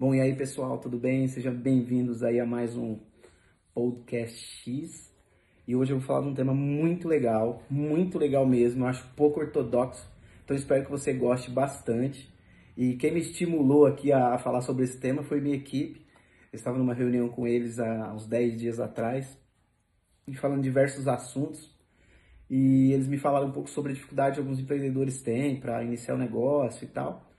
Bom, e aí pessoal, tudo bem? Sejam bem-vindos aí a mais um Podcast X. E hoje eu vou falar de um tema muito legal, muito legal mesmo, eu acho pouco ortodoxo. Então espero que você goste bastante. E quem me estimulou aqui a, falar sobre esse tema foi minha equipe. Eu estava numa reunião com eles há uns 10 dias atrás, e falando diversos assuntos. E eles me falaram um pouco sobre a dificuldade que alguns empreendedores têm para iniciar o um negócio e tal.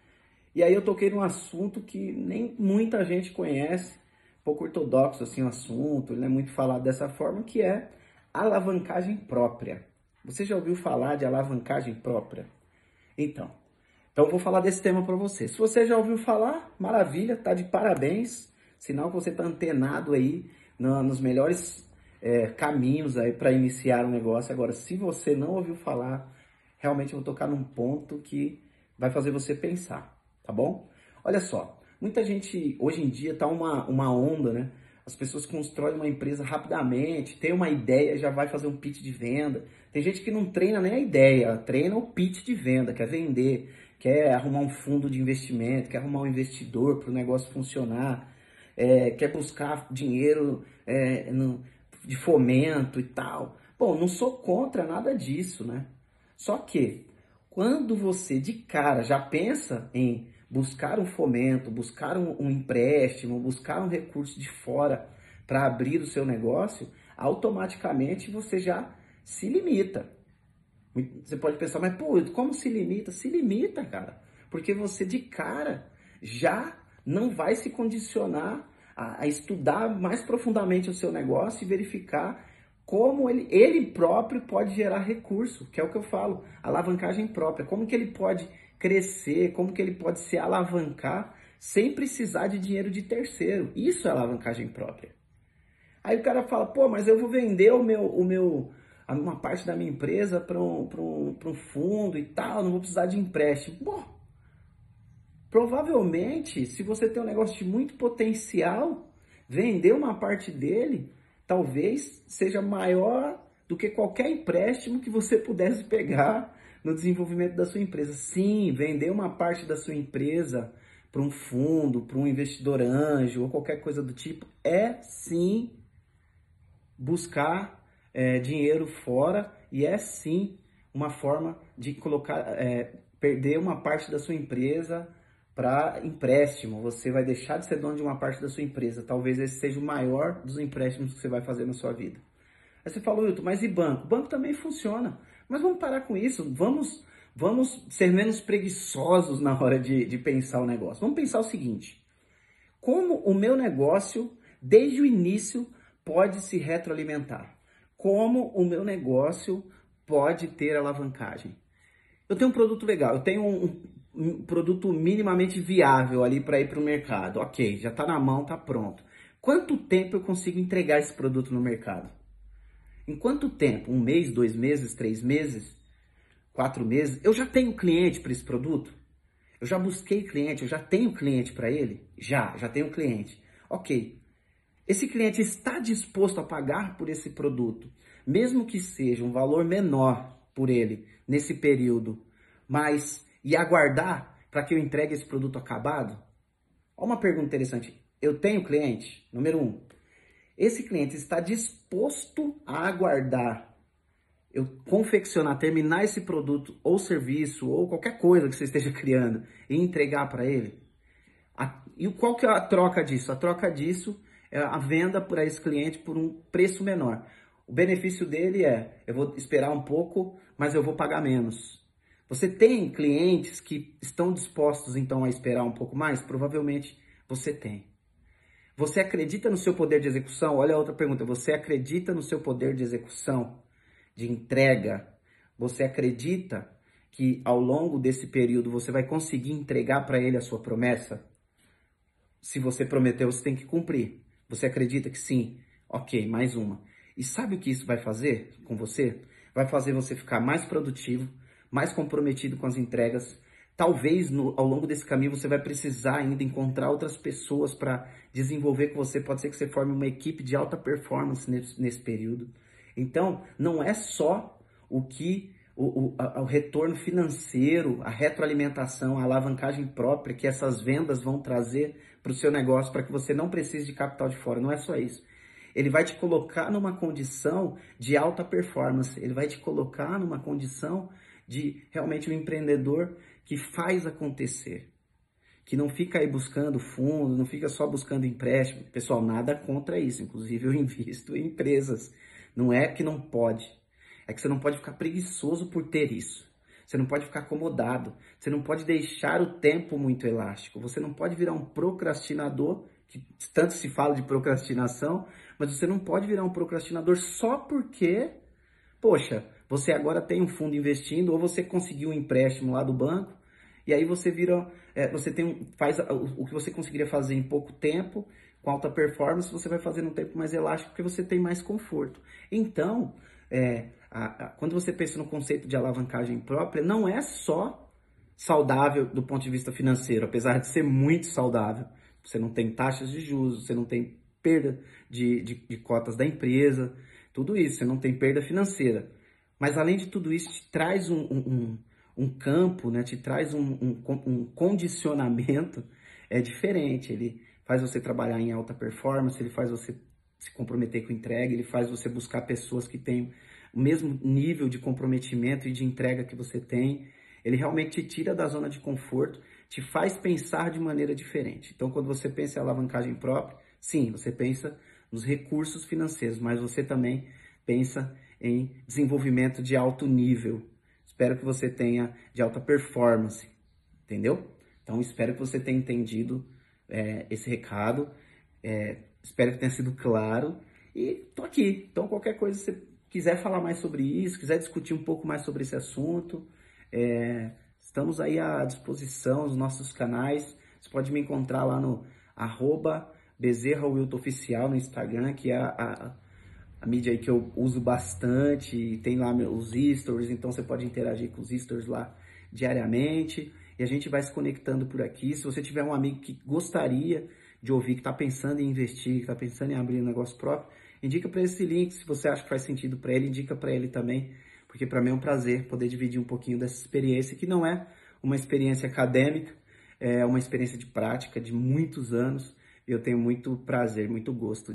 E aí eu toquei num assunto que nem muita gente conhece, pouco ortodoxo assim o assunto, não é muito falado dessa forma, que é alavancagem própria. Você já ouviu falar de alavancagem própria? Então, então eu vou falar desse tema para você. Se você já ouviu falar, maravilha, tá de parabéns. Sinal que você está antenado aí no, nos melhores é, caminhos aí para iniciar um negócio. Agora, se você não ouviu falar, realmente eu vou tocar num ponto que vai fazer você pensar tá bom? Olha só, muita gente hoje em dia tá uma, uma onda, né? As pessoas constroem uma empresa rapidamente, tem uma ideia, já vai fazer um pitch de venda. Tem gente que não treina nem a ideia, treina o pitch de venda, quer vender, quer arrumar um fundo de investimento, quer arrumar um investidor para o negócio funcionar, é, quer buscar dinheiro é, no, de fomento e tal. Bom, não sou contra nada disso, né? Só que quando você de cara já pensa em buscar um fomento, buscar um, um empréstimo, buscar um recurso de fora para abrir o seu negócio, automaticamente você já se limita. Você pode pensar, mas pô, como se limita? Se limita, cara. Porque você de cara já não vai se condicionar a, a estudar mais profundamente o seu negócio e verificar como ele, ele próprio pode gerar recurso, que é o que eu falo, alavancagem própria. Como que ele pode crescer, como que ele pode se alavancar sem precisar de dinheiro de terceiro. Isso é alavancagem própria. Aí o cara fala, pô, mas eu vou vender o meu, o meu, uma parte da minha empresa para um, um, um fundo e tal, não vou precisar de empréstimo. Bom, provavelmente, se você tem um negócio de muito potencial, vender uma parte dele talvez seja maior do que qualquer empréstimo que você pudesse pegar no desenvolvimento da sua empresa. Sim, vender uma parte da sua empresa para um fundo, para um investidor anjo ou qualquer coisa do tipo é sim buscar é, dinheiro fora e é sim uma forma de colocar, é, perder uma parte da sua empresa para empréstimo. Você vai deixar de ser dono de uma parte da sua empresa. Talvez esse seja o maior dos empréstimos que você vai fazer na sua vida. Aí você falou, Wilton, mas e banco? Banco também funciona. Mas vamos parar com isso. Vamos, vamos ser menos preguiçosos na hora de, de pensar o negócio. Vamos pensar o seguinte: como o meu negócio, desde o início, pode se retroalimentar? Como o meu negócio pode ter alavancagem? Eu tenho um produto legal, eu tenho um, um produto minimamente viável ali para ir para o mercado. Ok, já está na mão, está pronto. Quanto tempo eu consigo entregar esse produto no mercado? Em quanto tempo? Um mês, dois meses, três meses, quatro meses? Eu já tenho cliente para esse produto? Eu já busquei cliente, eu já tenho cliente para ele? Já, já tenho cliente. Ok. Esse cliente está disposto a pagar por esse produto, mesmo que seja um valor menor por ele nesse período, mas e aguardar para que eu entregue esse produto acabado? Olha uma pergunta interessante. Eu tenho cliente? Número um. Esse cliente está disposto a aguardar eu confeccionar, terminar esse produto ou serviço ou qualquer coisa que você esteja criando e entregar para ele? A, e qual que é a troca disso? A troca disso é a venda para esse cliente por um preço menor. O benefício dele é, eu vou esperar um pouco, mas eu vou pagar menos. Você tem clientes que estão dispostos então a esperar um pouco mais? Provavelmente você tem. Você acredita no seu poder de execução? Olha a outra pergunta. Você acredita no seu poder de execução, de entrega? Você acredita que ao longo desse período você vai conseguir entregar para ele a sua promessa? Se você prometeu, você tem que cumprir. Você acredita que sim? Ok, mais uma. E sabe o que isso vai fazer com você? Vai fazer você ficar mais produtivo, mais comprometido com as entregas. Talvez no, ao longo desse caminho você vai precisar ainda encontrar outras pessoas para desenvolver com você. Pode ser que você forme uma equipe de alta performance nesse, nesse período. Então, não é só o que o, o, a, o retorno financeiro, a retroalimentação, a alavancagem própria que essas vendas vão trazer para o seu negócio, para que você não precise de capital de fora. Não é só isso. Ele vai te colocar numa condição de alta performance, ele vai te colocar numa condição de realmente um empreendedor que faz acontecer, que não fica aí buscando fundo, não fica só buscando empréstimo. Pessoal, nada contra isso. Inclusive, eu invisto em empresas. Não é que não pode, é que você não pode ficar preguiçoso por ter isso. Você não pode ficar acomodado. Você não pode deixar o tempo muito elástico. Você não pode virar um procrastinador, que tanto se fala de procrastinação, mas você não pode virar um procrastinador só porque, poxa, você agora tem um fundo investindo ou você conseguiu um empréstimo lá do banco e aí você vira, é, você tem faz o, o que você conseguiria fazer em pouco tempo com alta performance, você vai fazer num tempo mais elástico porque você tem mais conforto. Então, é, a, a, quando você pensa no conceito de alavancagem própria, não é só saudável do ponto de vista financeiro, apesar de ser muito saudável. Você não tem taxas de juros, você não tem perda de, de, de cotas da empresa, tudo isso, você não tem perda financeira. Mas além de tudo isso, te traz um, um, um campo, né? te traz um, um, condicionamento é diferente. Ele faz você trabalhar em alta performance, ele faz você se comprometer com entrega, ele faz você buscar pessoas que têm o mesmo nível de comprometimento e de entrega que você tem. Ele realmente te tira da zona de conforto, te faz pensar de maneira diferente. Então, quando você pensa em alavancagem própria, sim, você pensa nos recursos financeiros, mas você também pensa em desenvolvimento de alto nível. Espero que você tenha de alta performance, entendeu? Então, espero que você tenha entendido é, esse recado. É, espero que tenha sido claro. E tô aqui. Então, qualquer coisa, você quiser falar mais sobre isso, quiser discutir um pouco mais sobre esse assunto, é, estamos aí à disposição nos nossos canais. Você pode me encontrar lá no arroba Bezerra Oficial no Instagram, que é a, a, a, mídia aí que eu uso bastante. Tem lá os stories, então você pode interagir com os stories lá diariamente e a gente vai se conectando por aqui. Se você tiver um amigo que gostaria de ouvir, que está pensando em investir, que está pensando em abrir um negócio próprio, indica para esse link. Se você acha que faz sentido para ele, indica para ele também, porque para mim é um prazer poder dividir um pouquinho dessa experiência, que não é uma experiência acadêmica, é uma experiência de prática de muitos anos. E eu tenho muito prazer, muito gosto